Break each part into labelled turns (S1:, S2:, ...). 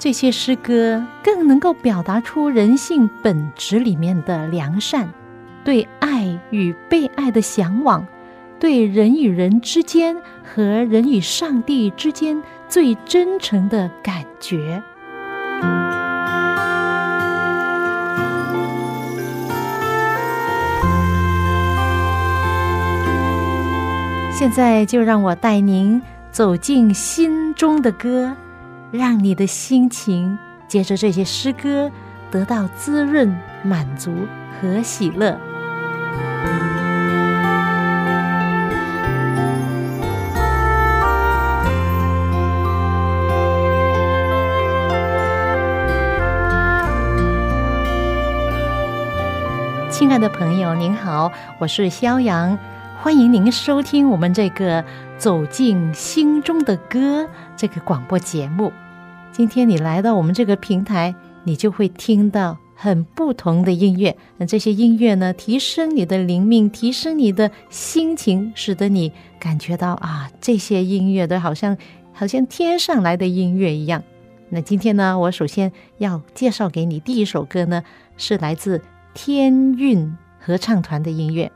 S1: 这些诗歌更能够表达出人性本质里面的良善，对爱与被爱的向往，对人与人之间和人与上帝之间最真诚的感觉。现在就让我带您走进心中的歌。让你的心情借着这些诗歌得到滋润、满足和喜乐。亲爱的朋友，您好，我是肖阳，欢迎您收听我们这个《走进心中的歌》这个广播节目。今天你来到我们这个平台，你就会听到很不同的音乐。那这些音乐呢，提升你的灵命，提升你的心情，使得你感觉到啊，这些音乐都好像好像天上来的音乐一样。那今天呢，我首先要介绍给你第一首歌呢，是来自天韵合唱团的音乐。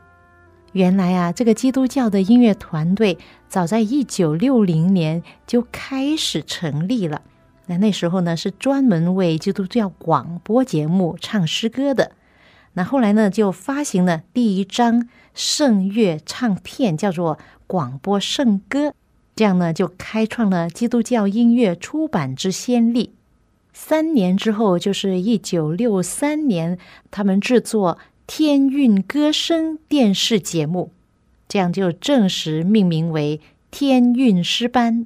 S1: 原来啊，这个基督教的音乐团队早在一九六零年就开始成立了。那那时候呢，是专门为基督教广播节目唱诗歌的。那后来呢，就发行了第一张圣乐唱片，叫做《广播圣歌》。这样呢，就开创了基督教音乐出版之先例。三年之后，就是一九六三年，他们制作《天韵歌声》电视节目，这样就正式命名为天韵诗班。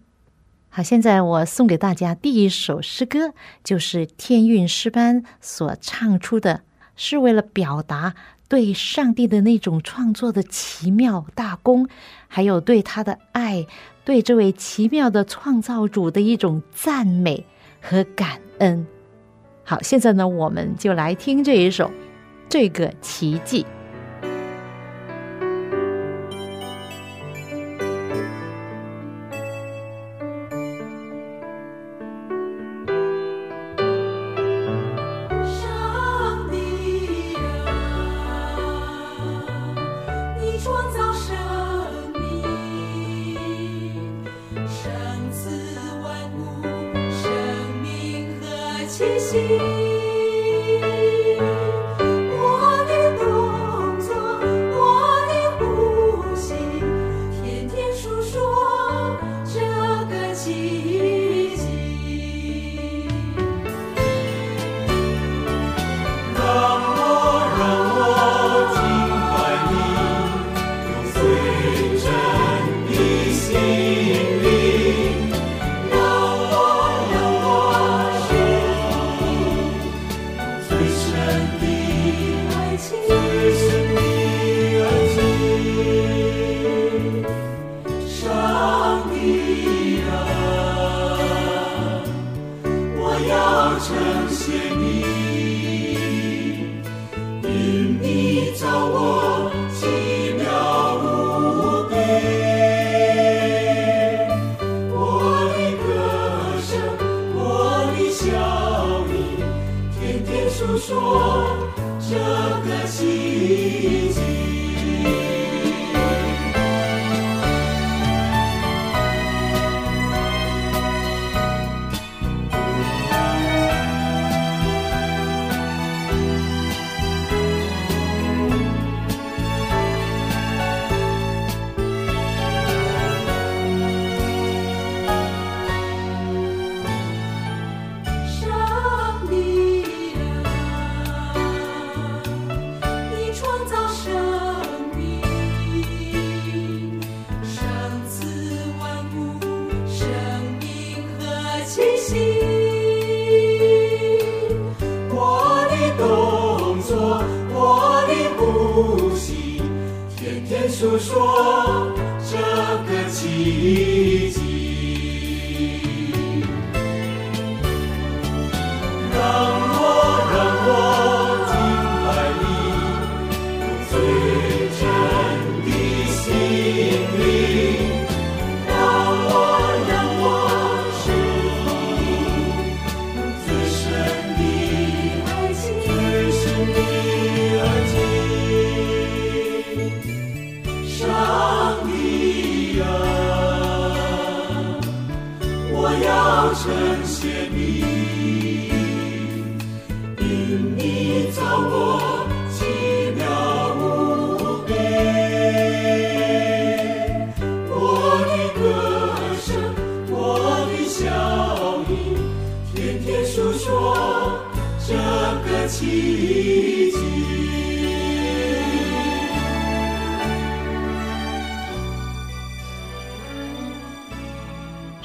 S1: 好，现在我送给大家第一首诗歌，就是天韵诗班所唱出的，是为了表达对上帝的那种创作的奇妙大功，还有对他的爱，对这位奇妙的创造主的一种赞美和感恩。好，现在呢，我们就来听这一首这个奇迹。
S2: 诉说这个季节。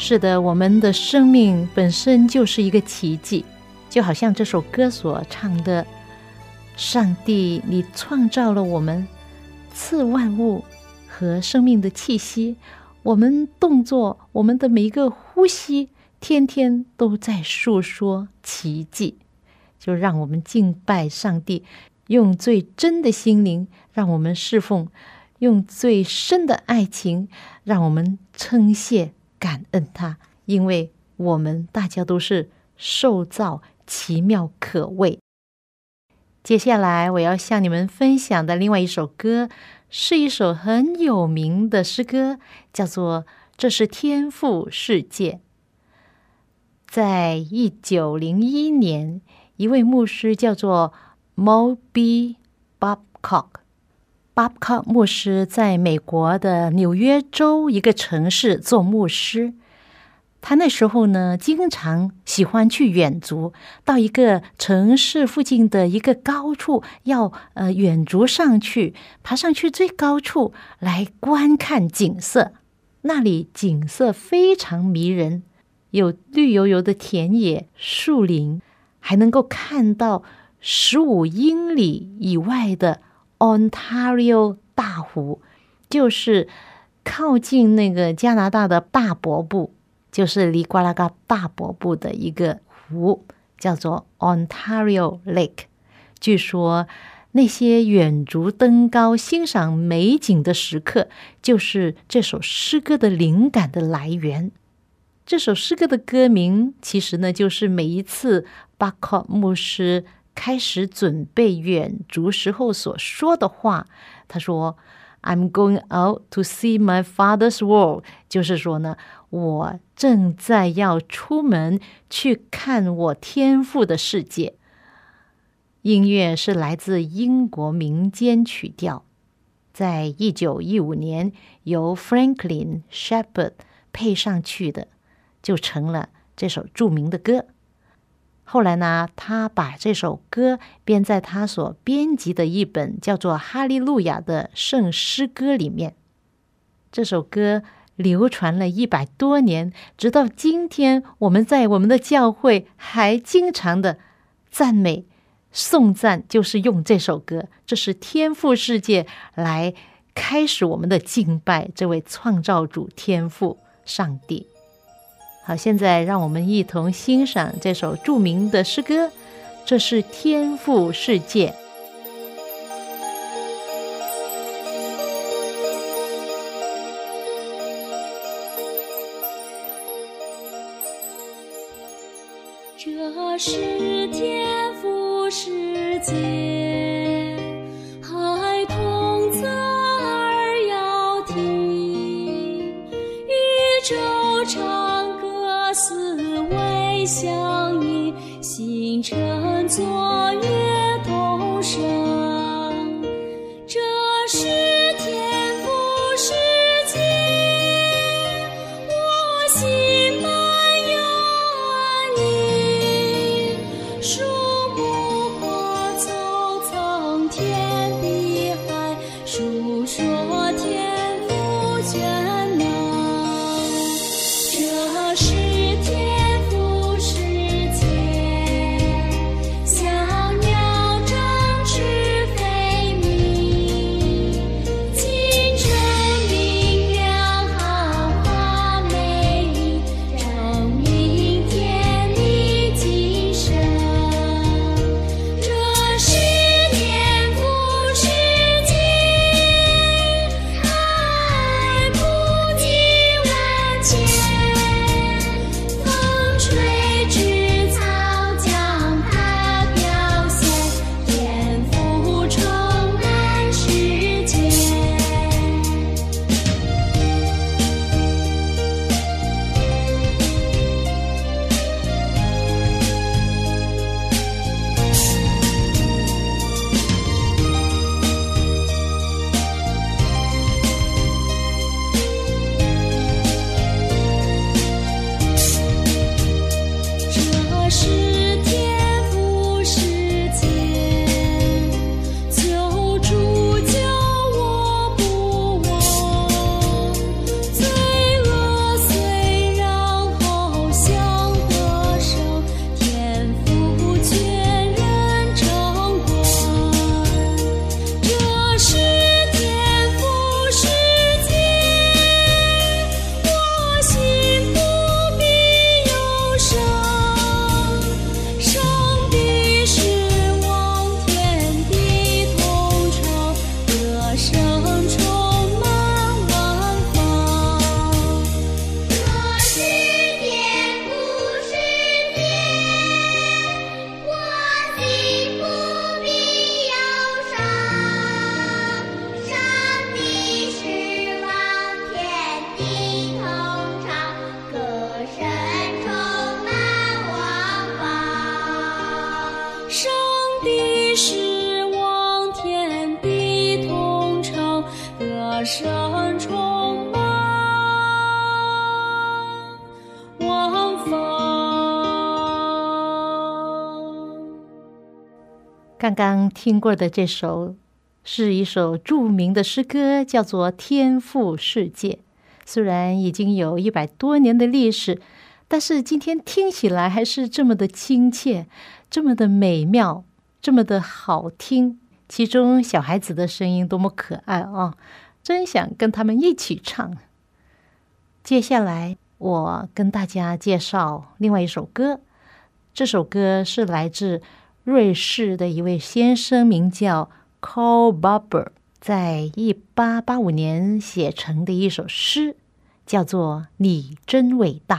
S1: 是的，我们的生命本身就是一个奇迹，就好像这首歌所唱的：“上帝，你创造了我们，赐万物和生命的气息。我们动作，我们的每一个呼吸，天天都在诉说奇迹。就让我们敬拜上帝，用最真的心灵让我们侍奉，用最深的爱情让我们称谢。”感恩他，因为我们大家都是受造奇妙可畏。接下来我要向你们分享的另外一首歌，是一首很有名的诗歌，叫做《这是天赋世界》。在一九零一年，一位牧师叫做 Moby Bobcock。巴布克牧师在美国的纽约州一个城市做牧师。他那时候呢，经常喜欢去远足，到一个城市附近的一个高处，要呃远足上去，爬上去最高处来观看景色。那里景色非常迷人，有绿油油的田野、树林，还能够看到十五英里以外的。Ontario 大湖就是靠近那个加拿大的大伯布，就是离瓜拉嘎大伯布的一个湖，叫做 Ontario Lake。据说那些远足登高欣赏美景的时刻，就是这首诗歌的灵感的来源。这首诗歌的歌名，其实呢，就是每一次巴克牧师。开始准备远足时候所说的话，他说：“I'm going out to see my father's world。”就是说呢，我正在要出门去看我天赋的世界。音乐是来自英国民间曲调，在一九一五年由 Franklin Shepard 配上去的，就成了这首著名的歌。后来呢，他把这首歌编在他所编辑的一本叫做《哈利路亚》的圣诗歌里面。这首歌流传了一百多年，直到今天，我们在我们的教会还经常的赞美、颂赞，就是用这首歌。这是天赋世界来开始我们的敬拜，这位创造主天赋上帝。好，现在让我们一同欣赏这首著名的诗歌。这是天赋世界。刚刚听过的这首是一首著名的诗歌，叫做《天赋世界》。虽然已经有一百多年的历史，但是今天听起来还是这么的亲切，这么的美妙，这么的好听。其中小孩子的声音多么可爱啊！真想跟他们一起唱。接下来，我跟大家介绍另外一首歌。这首歌是来自瑞士的一位先生，名叫 Karl Barber，在一八八五年写成的一首诗，叫做《你真伟大》。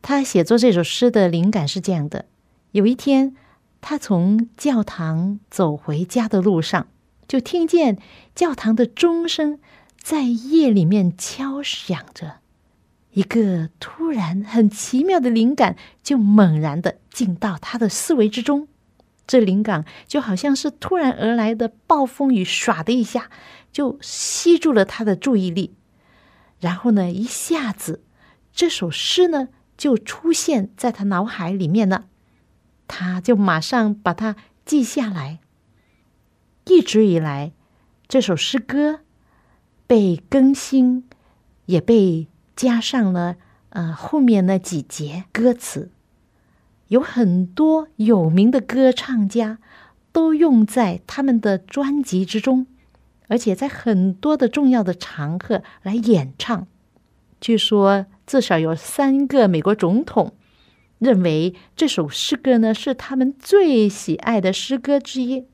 S1: 他写作这首诗的灵感是这样的：有一天，他从教堂走回家的路上。就听见教堂的钟声在夜里面敲响着，一个突然很奇妙的灵感就猛然的进到他的思维之中。这灵感就好像是突然而来的暴风雨，唰的一下就吸住了他的注意力。然后呢，一下子这首诗呢就出现在他脑海里面了，他就马上把它记下来。一直以来，这首诗歌被更新，也被加上了呃后面那几节歌词。有很多有名的歌唱家都用在他们的专辑之中，而且在很多的重要的场合来演唱。据说至少有三个美国总统认为这首诗歌呢是他们最喜爱的诗歌之一。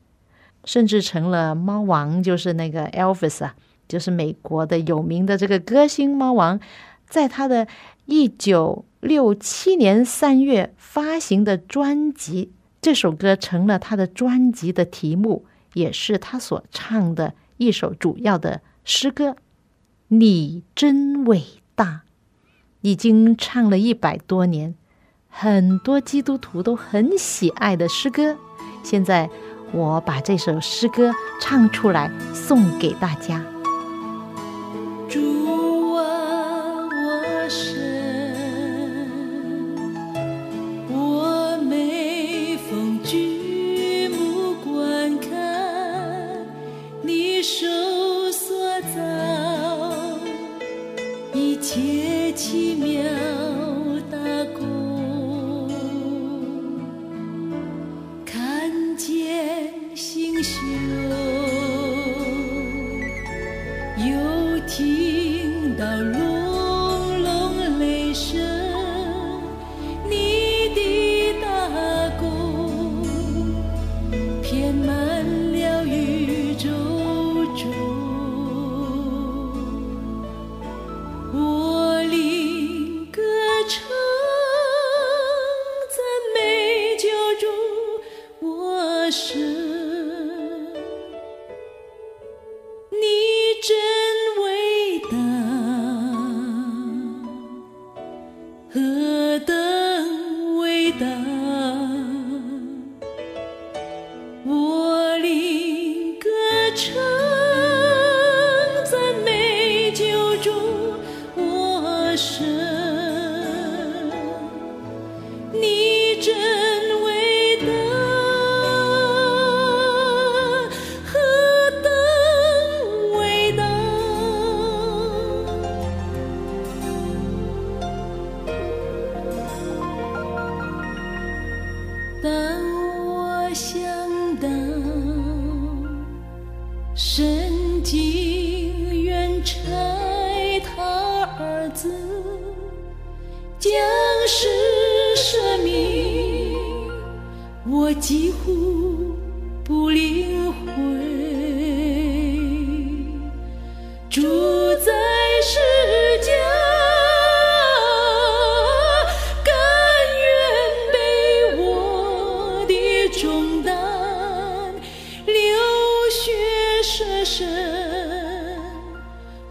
S1: 甚至成了猫王，就是那个 Elvis 啊，就是美国的有名的这个歌星猫王，在他的一九六七年三月发行的专辑，这首歌成了他的专辑的题目，也是他所唱的一首主要的诗歌。你真伟大，已经唱了一百多年，很多基督徒都很喜爱的诗歌，现在。我把这首诗歌唱出来，送给大家。
S2: 星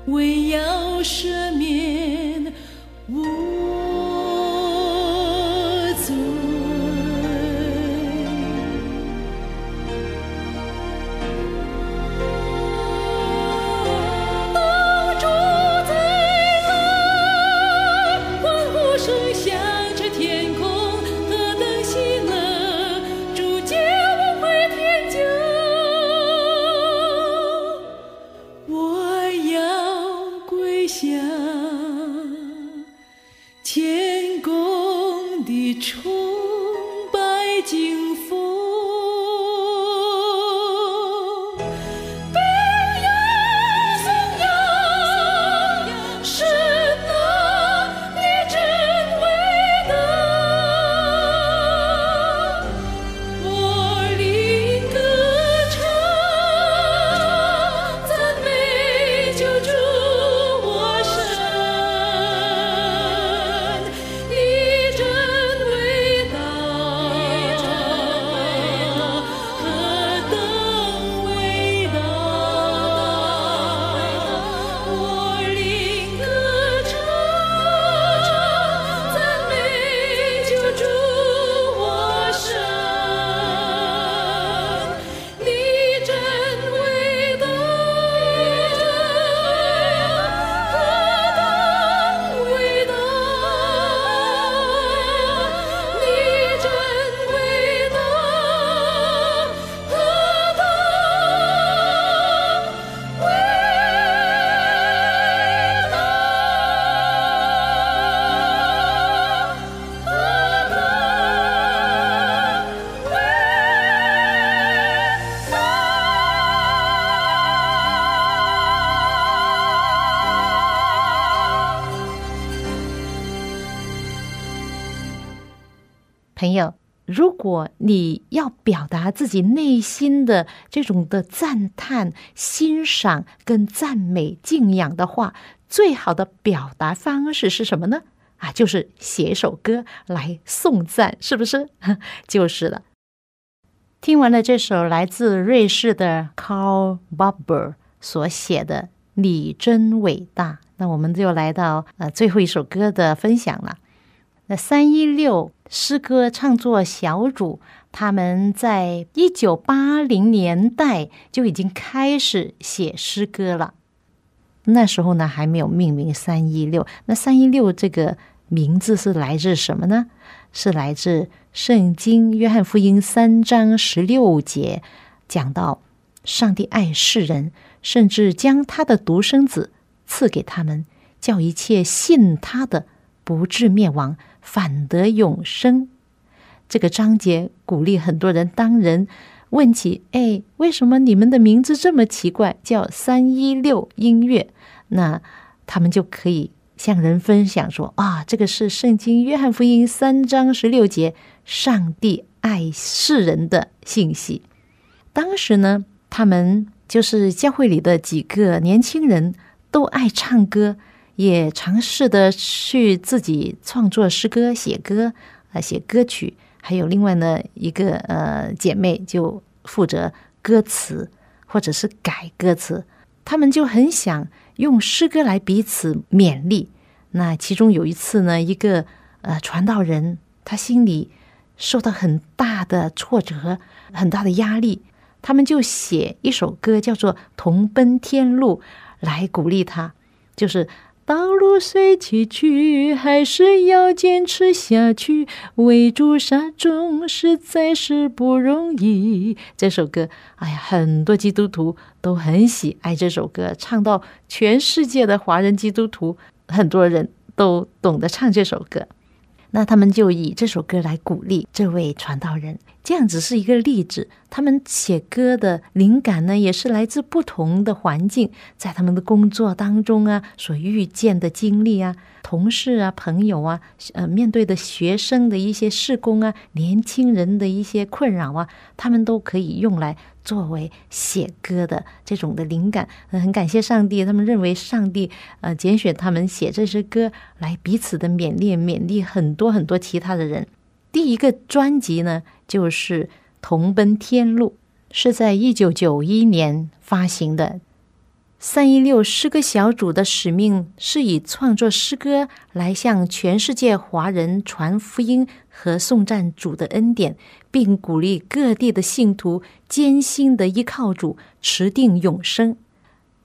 S2: 为要赦免
S1: 朋友，如果你要表达自己内心的这种的赞叹、欣赏跟赞美、敬仰的话，最好的表达方式是什么呢？啊，就是写一首歌来颂赞，是不是？就是了。听完了这首来自瑞士的 Carl Barber 所写的《你真伟大》，那我们就来到呃最后一首歌的分享了。那三一六诗歌创作小组，他们在一九八零年代就已经开始写诗歌了。那时候呢，还没有命名三一六。那三一六这个名字是来自什么呢？是来自圣经约翰福音三章十六节，讲到上帝爱世人，甚至将他的独生子赐给他们，叫一切信他的不至灭亡。反得永生，这个章节鼓励很多人。当人问起，哎，为什么你们的名字这么奇怪，叫三一六音乐？那他们就可以向人分享说：啊，这个是圣经约翰福音三章十六节，上帝爱世人的信息。当时呢，他们就是教会里的几个年轻人，都爱唱歌。也尝试的去自己创作诗歌、写歌啊，写歌曲。还有另外呢一个呃姐妹就负责歌词或者是改歌词。他们就很想用诗歌来彼此勉励。那其中有一次呢，一个呃传道人他心里受到很大的挫折、很大的压力，他们就写一首歌叫做《同奔天路》来鼓励他，就是。道路虽崎岖，还是要坚持下去。为主杀众实在是不容易。这首歌，哎呀，很多基督徒都很喜爱这首歌，唱到全世界的华人基督徒，很多人都懂得唱这首歌。那他们就以这首歌来鼓励这位传道人。这样只是一个例子，他们写歌的灵感呢，也是来自不同的环境，在他们的工作当中啊，所遇见的经历啊，同事啊，朋友啊，呃，面对的学生的一些事工啊，年轻人的一些困扰啊，他们都可以用来作为写歌的这种的灵感。很感谢上帝，他们认为上帝呃拣选他们写这支歌，来彼此的勉励，勉励很多很多其他的人。第一个专辑呢，就是《同奔天路》，是在一九九一年发行的。三一六诗歌小组的使命是以创作诗歌来向全世界华人传福音和颂赞主的恩典，并鼓励各地的信徒艰辛的依靠主，持定永生。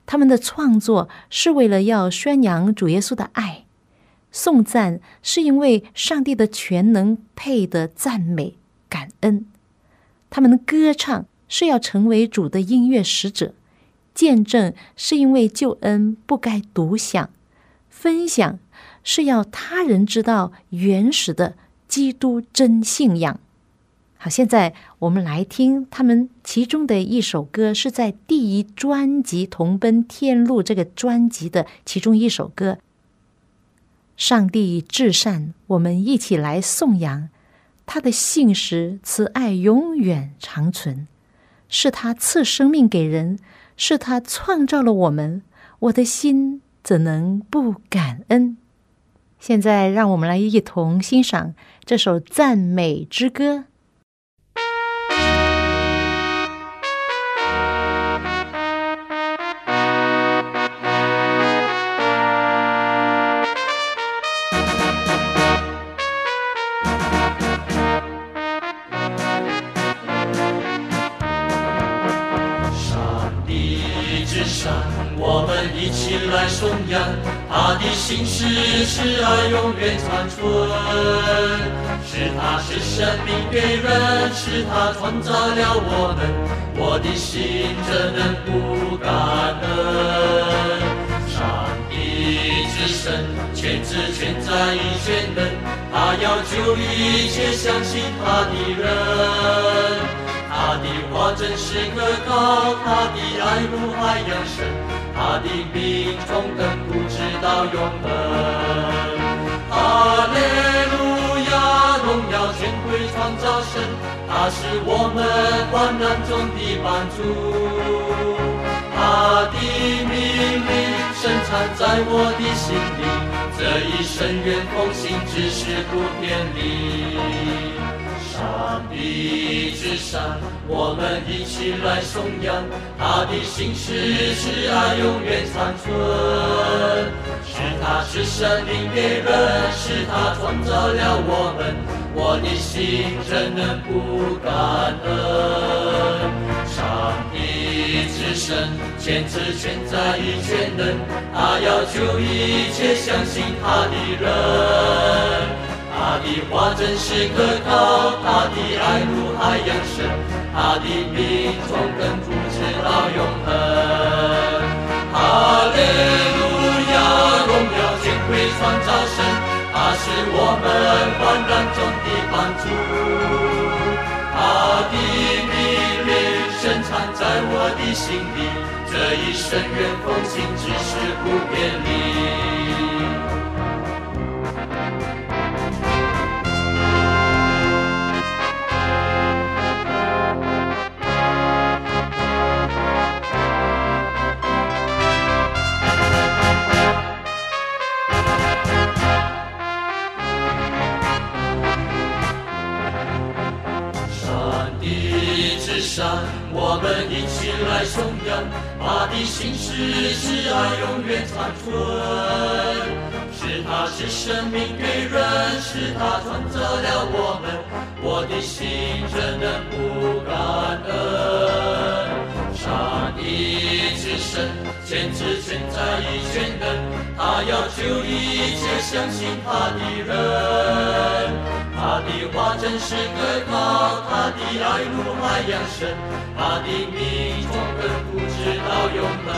S1: 他们的创作是为了要宣扬主耶稣的爱。颂赞是因为上帝的全能配得赞美感恩，他们的歌唱是要成为主的音乐使者，见证是因为救恩不该独享，分享是要他人知道原始的基督真信仰。好，现在我们来听他们其中的一首歌，是在第一专辑《同奔天路》这个专辑的其中一首歌。上帝至善，我们一起来颂扬他的信实慈爱，永远长存。是他赐生命给人，是他创造了我们，我的心怎能不感恩？现在，让我们来一同欣赏这首赞美之歌。
S2: 心事，是爱永远长存。是他是生命给人，是他创造了我们。我的心怎能不感恩？上帝之神，全知全在一全能，他要救一切相信他的人。他的话真是可靠，他的爱如海洋深。他的命中等不知道永恒，哈利路亚，荣耀全。贵创造神，他是我们患难中的帮助。他的命令深藏在我的心里，这一生愿奉行，只是不偏离。上帝之上，我们一起来颂扬他的心事，是爱永远长存。是他是生命给人，是他创造了我们，我的心怎能不感恩？上帝之神，全知全在亦全能，他要救一切相信他的人。他的话真是可靠，他的爱如海洋深，他的命从根不直到永恒。哈利路。为创造神，他是我们患难中的帮助。他的命令深藏在我的心里，这一生愿奉行，只是不偏离。我们一起来颂扬，他的心事是爱永远长存。是他是生命给人，是他创造了我们，我的心怎能不感恩？上帝之神，全知全在亦全能，他要救一切相信他的人。他的话真是可靠，他的爱如海洋深，他的命从根不直到永恒。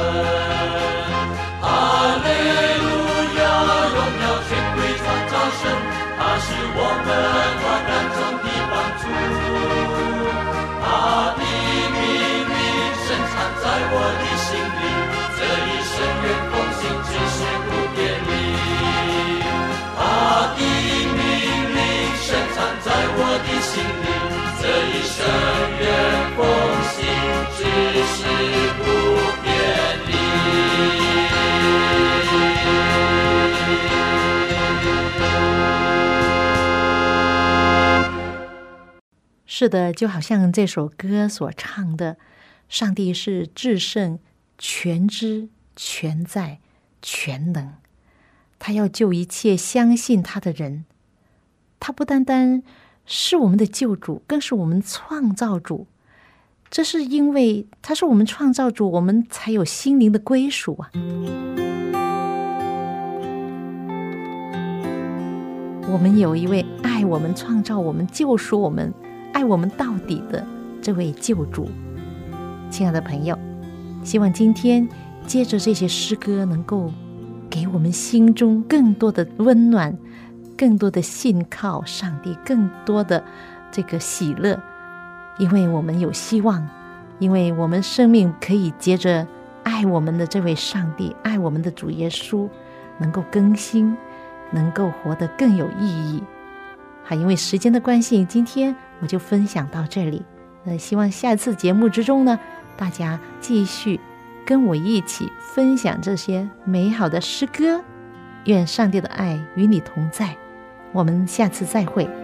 S2: 哈利路亚，荣耀权贵创造神，他是我们患难中的帮助。他的命令深藏在我的心愿奉行，只是不偏离。
S1: 是的，就好像这首歌所唱的，上帝是至圣、全知、全在、全能，他要救一切相信他的人。他不单单。是我们的救主，更是我们创造主。这是因为他是我们创造主，我们才有心灵的归属啊！我们有一位爱我们、创造我们、救赎我们、爱我们到底的这位救主。亲爱的朋友，希望今天借着这些诗歌，能够给我们心中更多的温暖。更多的信靠上帝，更多的这个喜乐，因为我们有希望，因为我们生命可以接着爱我们的这位上帝，爱我们的主耶稣，能够更新，能够活得更有意义。好，因为时间的关系，今天我就分享到这里。那希望下次节目之中呢，大家继续跟我一起分享这些美好的诗歌。愿上帝的爱与你同在。我们下次再会。